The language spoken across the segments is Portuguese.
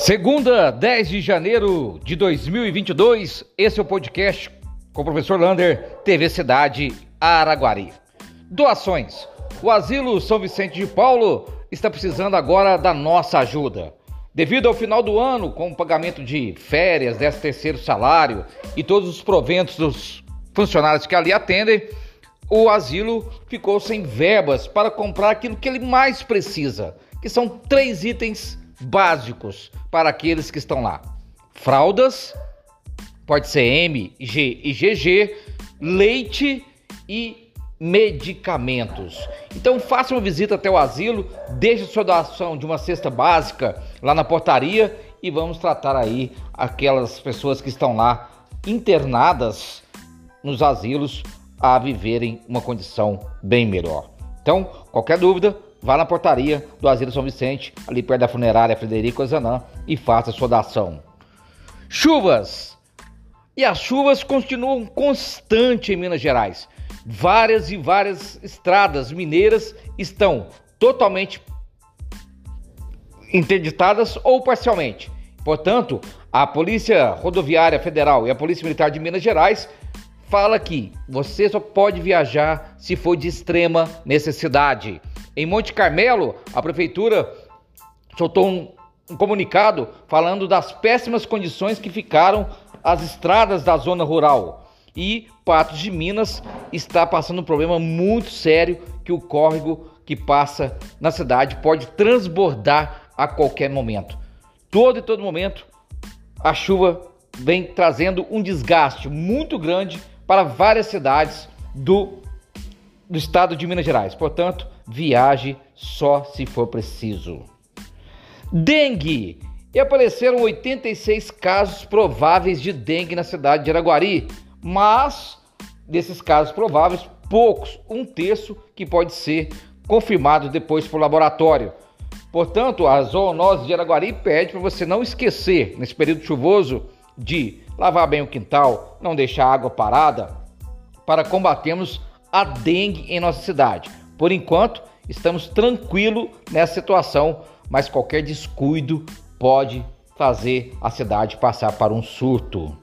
Segunda, 10 de janeiro de 2022, esse é o podcast com o professor Lander, TV Cidade Araguari. Doações. O Asilo São Vicente de Paulo está precisando agora da nossa ajuda. Devido ao final do ano, com o pagamento de férias, 13 terceiro salário e todos os proventos dos funcionários que ali atendem, o asilo ficou sem verbas para comprar aquilo que ele mais precisa, que são três itens básicos para aqueles que estão lá: fraldas, pode ser M, G e GG, leite e medicamentos. Então faça uma visita até o asilo, deixe sua doação de uma cesta básica lá na portaria e vamos tratar aí aquelas pessoas que estão lá internadas nos asilos a viverem uma condição bem melhor. Então, qualquer dúvida, vá na portaria do Asilo São Vicente, ali perto da funerária Frederico Azanã, e faça sua doação. Chuvas! E as chuvas continuam constantes em Minas Gerais. Várias e várias estradas mineiras estão totalmente interditadas ou parcialmente. Portanto, a Polícia Rodoviária Federal e a Polícia Militar de Minas Gerais fala que você só pode viajar se for de extrema necessidade. Em Monte Carmelo, a prefeitura soltou um, um comunicado falando das péssimas condições que ficaram as estradas da zona rural. E Patos de Minas está passando um problema muito sério que o córrego que passa na cidade pode transbordar a qualquer momento. Todo e todo momento a chuva vem trazendo um desgaste muito grande para várias cidades do, do estado de Minas Gerais. Portanto, viaje só se for preciso. Dengue. E apareceram 86 casos prováveis de dengue na cidade de Araguari, mas desses casos prováveis, poucos, um terço que pode ser confirmado depois por laboratório. Portanto, a zoonose de Araguari pede para você não esquecer, nesse período chuvoso, de lavar bem o quintal, não deixar a água parada, para combatermos a dengue em nossa cidade. Por enquanto, estamos tranquilos nessa situação, mas qualquer descuido pode fazer a cidade passar para um surto.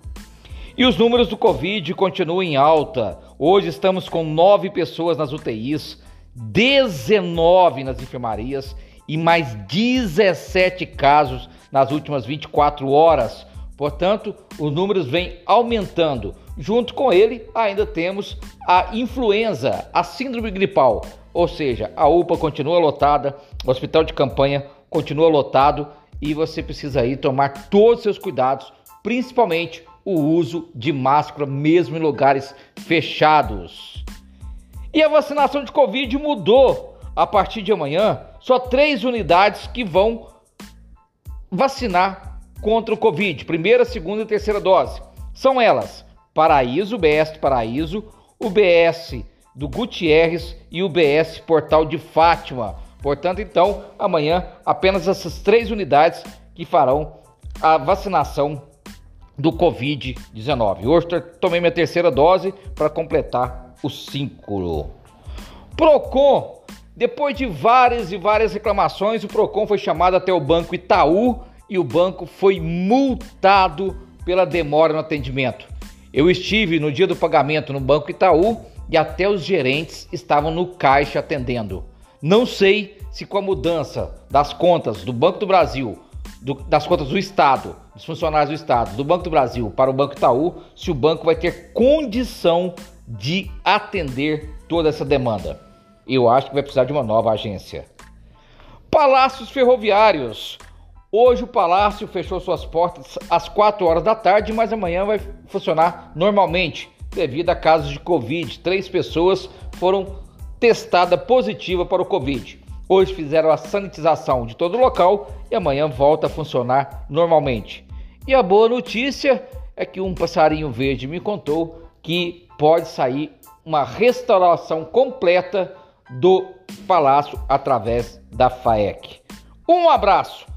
E os números do Covid continuam em alta. Hoje estamos com nove pessoas nas UTIs, 19 nas enfermarias e mais 17 casos nas últimas 24 horas. Portanto, os números vêm aumentando. Junto com ele, ainda temos a influenza, a síndrome gripal, ou seja, a UPA continua lotada, o hospital de campanha continua lotado e você precisa aí tomar todos os seus cuidados, principalmente o uso de máscara mesmo em lugares fechados. E a vacinação de Covid mudou. A partir de amanhã, só três unidades que vão vacinar contra o Covid, primeira, segunda e terceira dose. São elas: Paraíso, BS do Paraíso, o BS do Gutierrez e o BS Portal de Fátima. Portanto, então, amanhã apenas essas três unidades que farão a vacinação do Covid-19. Hoje tomei minha terceira dose para completar o ciclo. Procon, depois de várias e várias reclamações, o Procon foi chamado até o Banco Itaú e o banco foi multado pela demora no atendimento. Eu estive no dia do pagamento no Banco Itaú e até os gerentes estavam no caixa atendendo. Não sei se com a mudança das contas do Banco do Brasil, do, das contas do Estado, dos funcionários do Estado, do Banco do Brasil para o Banco Itaú, se o banco vai ter condição de atender toda essa demanda. Eu acho que vai precisar de uma nova agência. Palácios Ferroviários. Hoje o Palácio fechou suas portas às 4 horas da tarde, mas amanhã vai funcionar normalmente, devido a casos de Covid. Três pessoas foram testadas positivas para o Covid. Hoje fizeram a sanitização de todo o local e amanhã volta a funcionar normalmente. E a boa notícia é que um passarinho verde me contou que pode sair uma restauração completa do palácio através da FAEC. Um abraço!